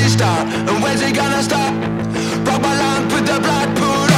did start? And where's it gonna stop? Rock my line with the blood pool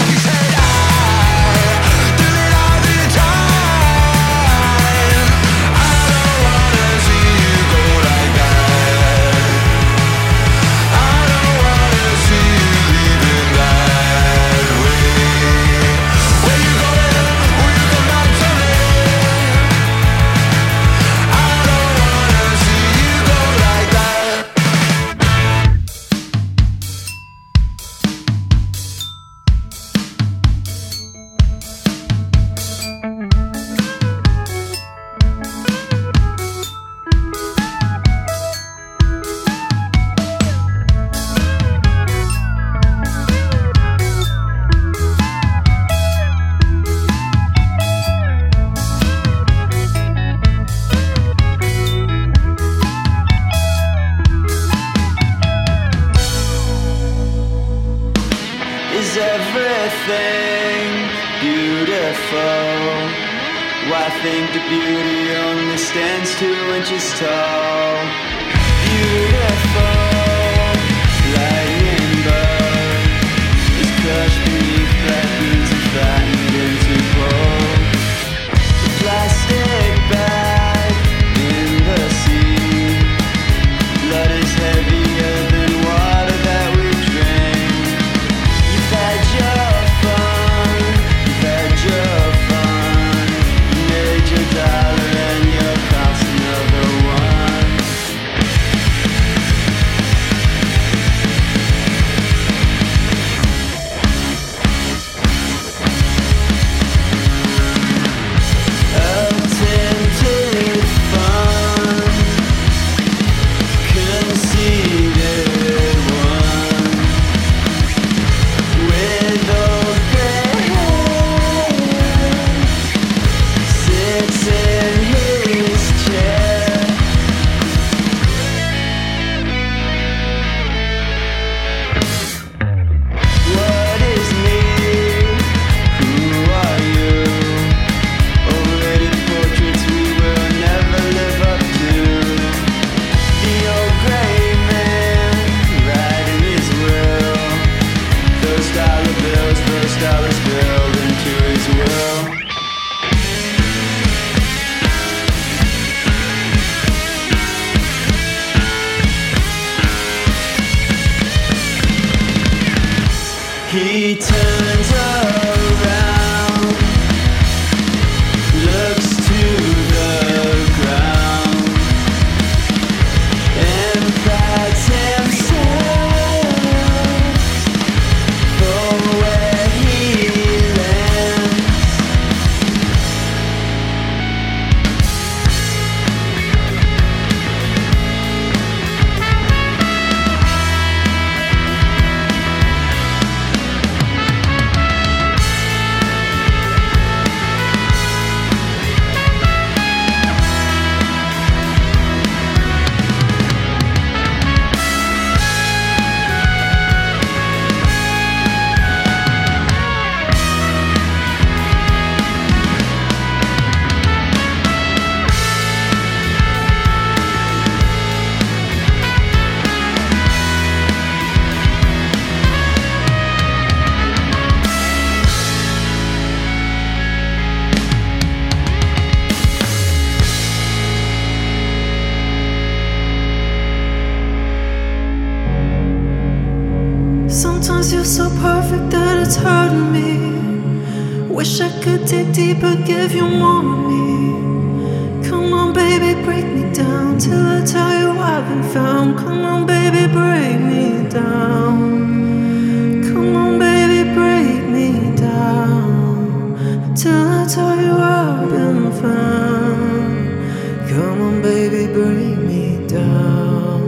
could dig deeper, give you more of me. Come on, baby, break me down till I tell you I've been found. Come on, baby, break me down. Come on, baby, break me down till I tell you I've been found. Come on, baby, break me down.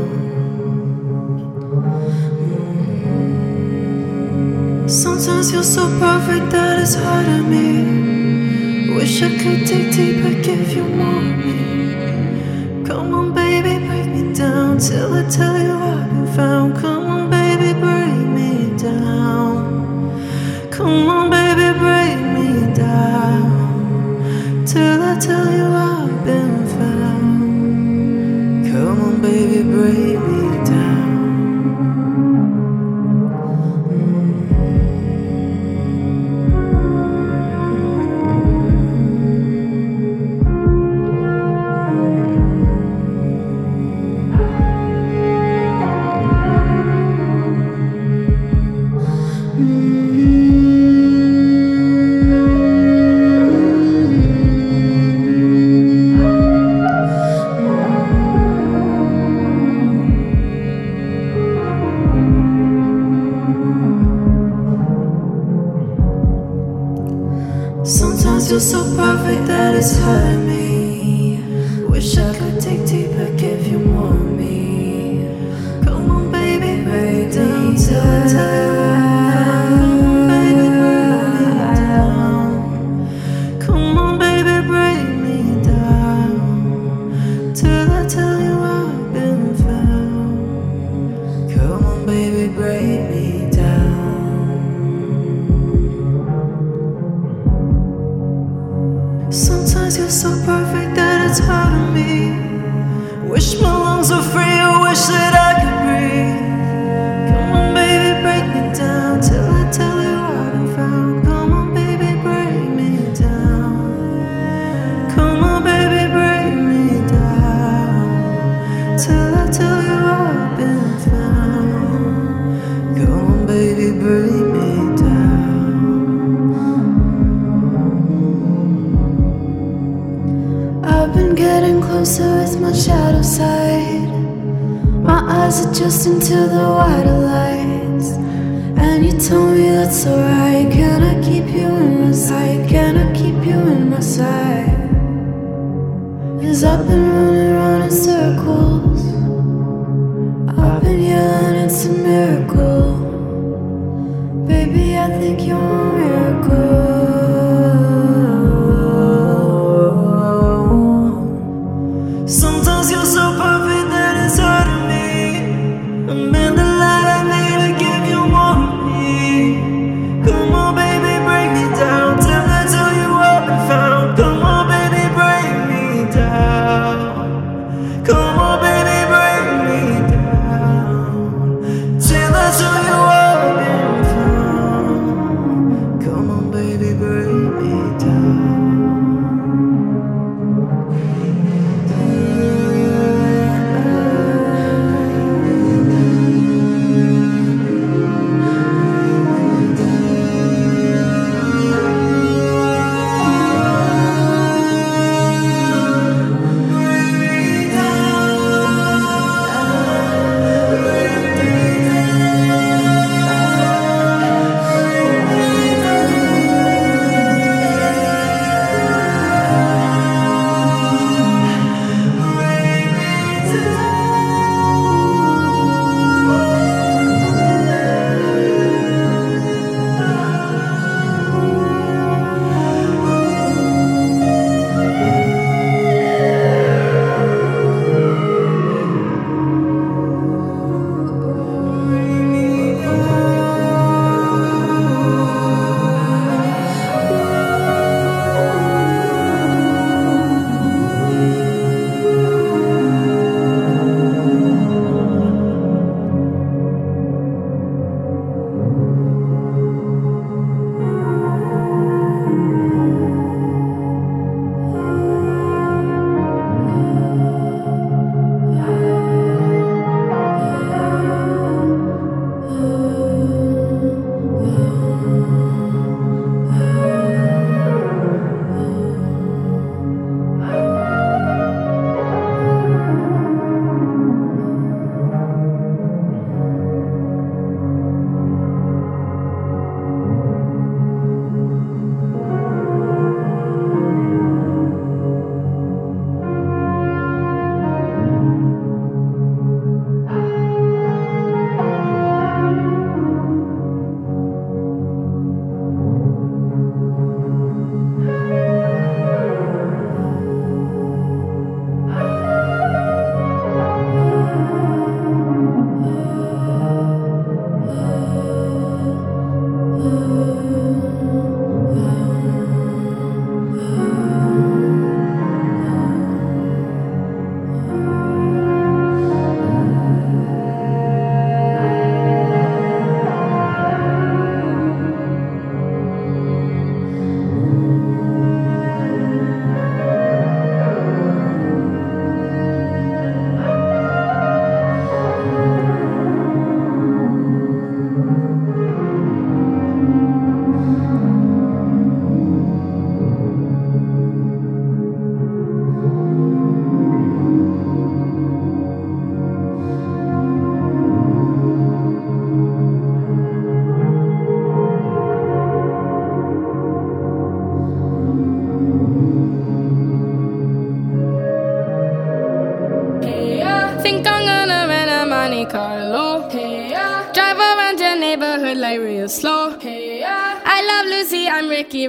Sometimes you're so perfect that it's hard to I could dig deeper, give you more me. Come on, baby, break me down till I tell you I've been found. time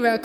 I'm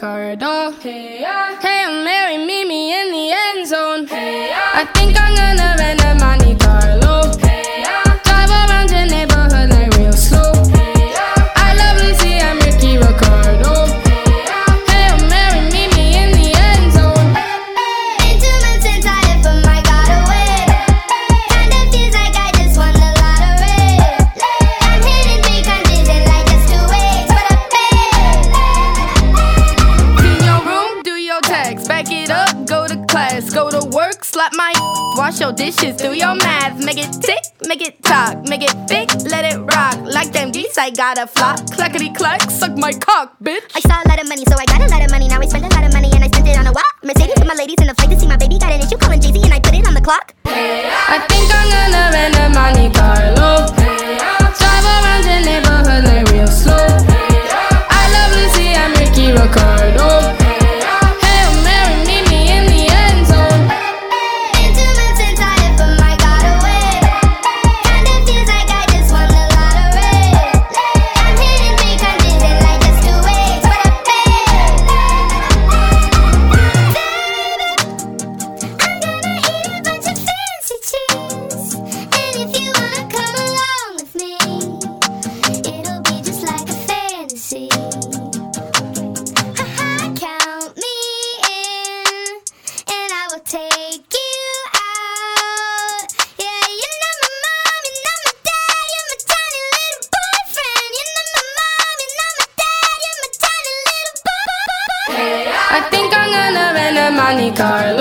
Wash your dishes, do your math. Make it tick, make it talk, make it thick, let it rock. Like them geese, I got a flock. Clackety clack, suck my cock, bitch. I saw a lot of money, so I got a lot of money. Now I spend a lot of money and I spent it on a walk. Mercedes with my ladies in the flight to see my baby got an issue calling Jay Z and I put it on the clock. I think I'm gonna rent a Monte Carlo. Drive around the neighborhood like real slow. I love Lucy, I'm Ricky Rocco. starlight.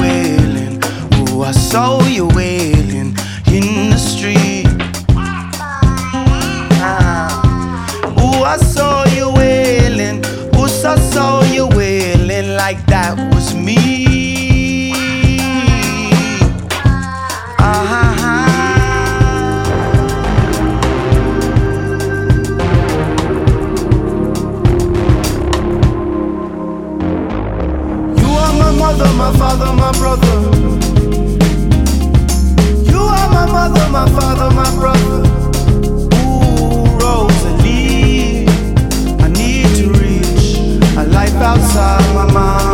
wailing. Oh, I saw you wailing in the street. Ah. Oh, I saw you wailing. Oh, I saw. my father, my brother. You are my mother, my father, my brother. Ooh, Rosalie, I need to reach a life outside my mind.